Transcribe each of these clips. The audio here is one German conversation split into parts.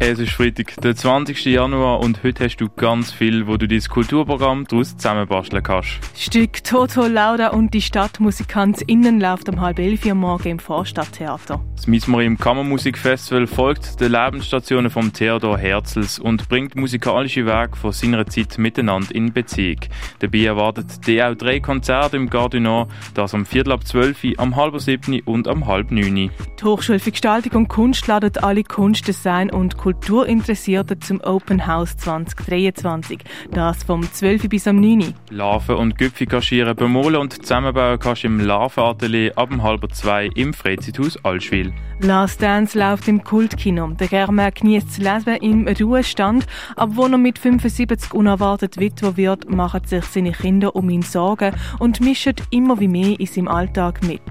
Es ist Freitag, der 20. Januar und heute hast du ganz viel, wo du dein Kulturprogramm daraus zusammenbasteln kannst. Stück Toto Lauda und die StadtmusikantsInnen läuft um halb elf Uhr morgen im Vorstadttheater. Das Mismarim Kammermusikfestival folgt den Lebensstationen vom Theodor Herzls und bringt musikalische Werke von seiner Zeit miteinander in Beziehung. Dabei erwartet die auch drei Konzerte im Gardinor, das am Viertel ab 12 am halb siebten und am halb neun. Die Hochschule für Gestaltung und Kunst ladet alle Kunst, Design und Kulturinteressierten zum Open House 2023. Das vom 12 bis am 9. Larven und Gipfel kaschieren, bemalen und zusammenbauen kannst du im Larvenatelier ab halb zwei im Freizeithaus Allschwil. Last Dance läuft im Kultkino. Der Germer genießt das Leben im Ruhestand, wo er mit 75 unerwartet Witwer wird, machen sich seine Kinder um ihn Sorgen und mischen immer wie mehr in seinem Alltag mit.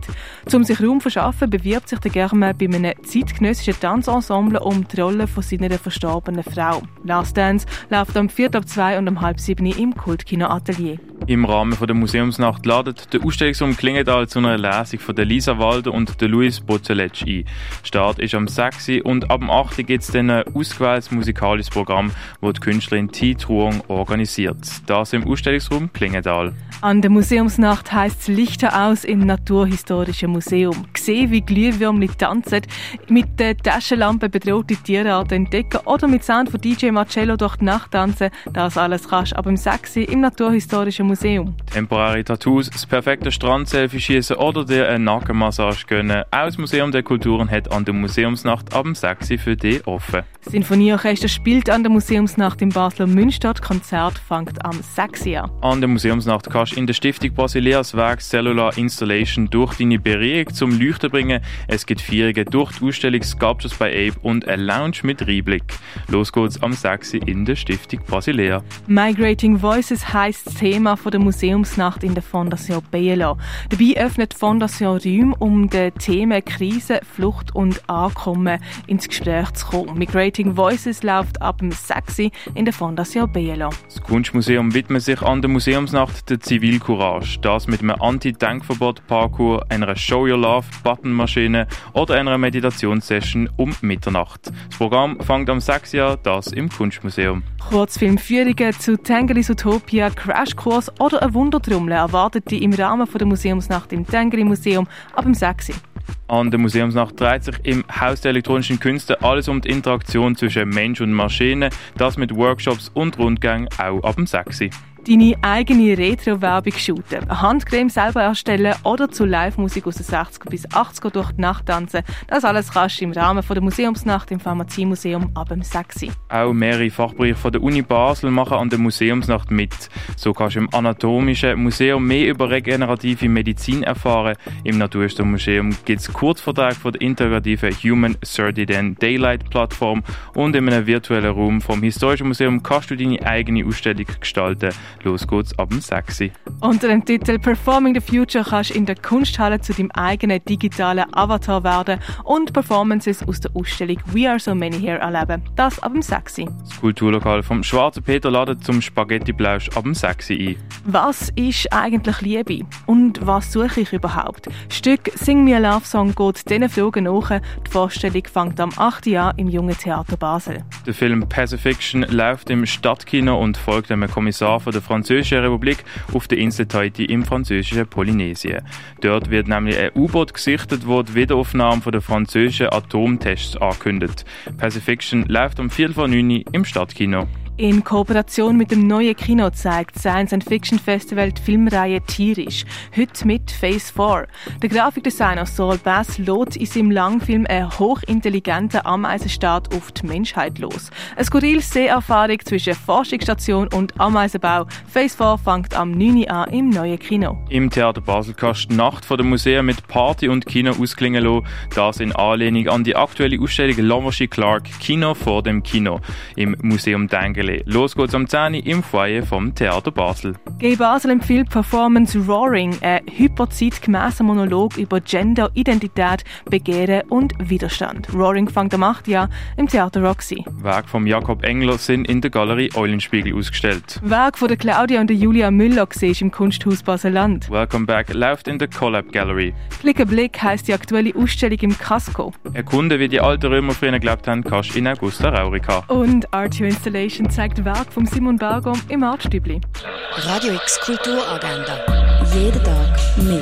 Um sich Raum zu verschaffen, bewirbt sich der Germer bei einem zeitgenössischen Tanzensemble um die Rolle von seiner verstorbenen Frau. Last Dance läuft am 4. ab 2 und um halb 7 im Kultkino Atelier. Im Rahmen der Museumsnacht ladet der Ausstellungsraum Klingendal zu einer Lesung von der Lisa Walder und der Luis Bozzeletsch ein. Start ist am 6. und ab dem 8. gibt es dann ein ausgewähltes musikalisches Programm, das die Künstlerin T. Truong organisiert. Das im Ausstellungsraum Klingendal. An der Museumsnacht heisst es Lichter aus im Naturhistorischen Museum. Gesehen, wie Glühwürmli tanzen, mit der Taschenlampe bedrohte Tierarten entdecken oder mit Sound von DJ Marcello durch die Nacht tanzen, das alles kannst du ab dem 6. im Naturhistorischen Museum. Temporary Tattoos, das perfekte Strandselfie schießen oder dir eine Nackenmassage gönnen. Auch das Museum der Kulturen hat an der Museumsnacht ab dem 6. für dich offen. Das Sinfonieorchester spielt an der Museumsnacht in Basler Münster. Konzert fängt am 6. an. An der Museumsnacht kannst in der Stiftung Basileas Werk Cellular Installation durch deine Berührung zum Leuchten bringen. Es gibt Vierungen durch die Ausstellung Sculptures by Ape und ein Lounge mit Reinblick. Los geht's am 6. in der Stiftung Basilea. Migrating Voices heisst das Thema der Museumsnacht in der Fondation Bielo. Dabei öffnet die Fondation Räume, um den Themen Krise, Flucht und Ankommen ins Gespräch zu kommen. Migrating Voices läuft ab dem 6. in der Fondation Bielo. Das Kunstmuseum widmet sich an der Museumsnacht der Zivilcourage. Das mit einem Anti-Denkverbot-Parcours, einer Show Your Love-Buttonmaschine oder einer Meditationssession um Mitternacht. Das Programm fängt am 6. Jahr, das im Kunstmuseum. Kurzfilmführungen zu Tengelis Utopia, Crashkurs oder ein Wundertrommel erwartet die im Rahmen der Museumsnacht im Tengeli Museum ab dem 6. An der Museumsnacht dreht sich im Haus der elektronischen Künste alles um die Interaktion zwischen Mensch und Maschine, das mit Workshops und Rundgängen auch ab dem 6 deine eigene Retro-Werbung shooten, eine Handcreme selber erstellen oder zu Live-Musik aus den 60er bis 80er durch die Nacht tanzen. Das alles kannst du im Rahmen der Museumsnacht im Pharmaziemuseum ab dem 6. Auch mehrere Fachbereiche von der Uni Basel machen an der Museumsnacht mit. So kannst du im Anatomischen Museum mehr über regenerative Medizin erfahren. Im Naturhistorischen gibt es Kurzverträge von der integrativen Human 30 Daylight Plattform und in einem virtuellen Raum vom Historischen Museum kannst du deine eigene Ausstellung gestalten. Los geht's ab dem 6. Unter dem Titel Performing the Future kannst du in der Kunsthalle zu deinem eigenen digitalen Avatar werden und Performances aus der Ausstellung We Are So Many Here erleben. Das ab dem 6. Das Kulturlokal vom Schwarzen Peter ladet zum Spaghetti-Blausch ab dem 6. ein. Was ist eigentlich Liebe? Und was suche ich überhaupt? Stück Sing Me a Love Song geht diesen Fragen nach. Die Vorstellung fängt am 8. Jahr im Jungen Theater Basel. Der Film Pacifiction läuft im Stadtkino und folgt einem Kommissar von der Französischen Republik auf der Insel Tahiti im französischen Polynesien. Dort wird nämlich ein U-Boot gesichtet, wo die Wiederaufnahme der französischen Atomtests ankündigt. Pacifiction läuft um 4 vor 9 im Stadtkino. In Kooperation mit dem neuen Kino zeigt Science and Fiction Festival die Filmreihe Tierisch. Heute mit Phase 4. Der Grafikdesigner Saul Bass lädt in seinem Langfilm einen hochintelligenten Ameisenstaat auf die Menschheit los. Eine skurrile Seherfahrung zwischen Forschungsstation und Ameisenbau. Phase 4 fängt am 9. an im neuen Kino. Im Theater Basel kannst du Nacht vor dem Museum mit Party und Kino ausklingen lassen. Das in Anlehnung an die aktuelle Ausstellung Lovershy Clark Kino vor dem Kino. Im Museum Denken Nägele. Los geht's am 10 Uhr im Foyer vom Theater Basel. G Basel empfiehlt Performance Roaring, ein hyperzeitgemäßer Monolog über Gender, Identität, Begehren und Widerstand. Roaring fängt am 8. Jahr im Theater Roxy. Werke von Jakob Engler sind in der Galerie Eulenspiegel ausgestellt. Werk von der Claudia und der Julia Müller siehst im Kunsthaus Baseland. Welcome Back läuft in der Collab Gallery. Blick a Blick heisst die aktuelle Ausstellung im Casco. Erkunde, wie die alten Römer früher gelebt haben, kannst in Augusta Raurica. Und Artio Installation zeigt Werk von Simon Berger im Artstübli. Radio X Kulturagenda. Jeden Tag mehr.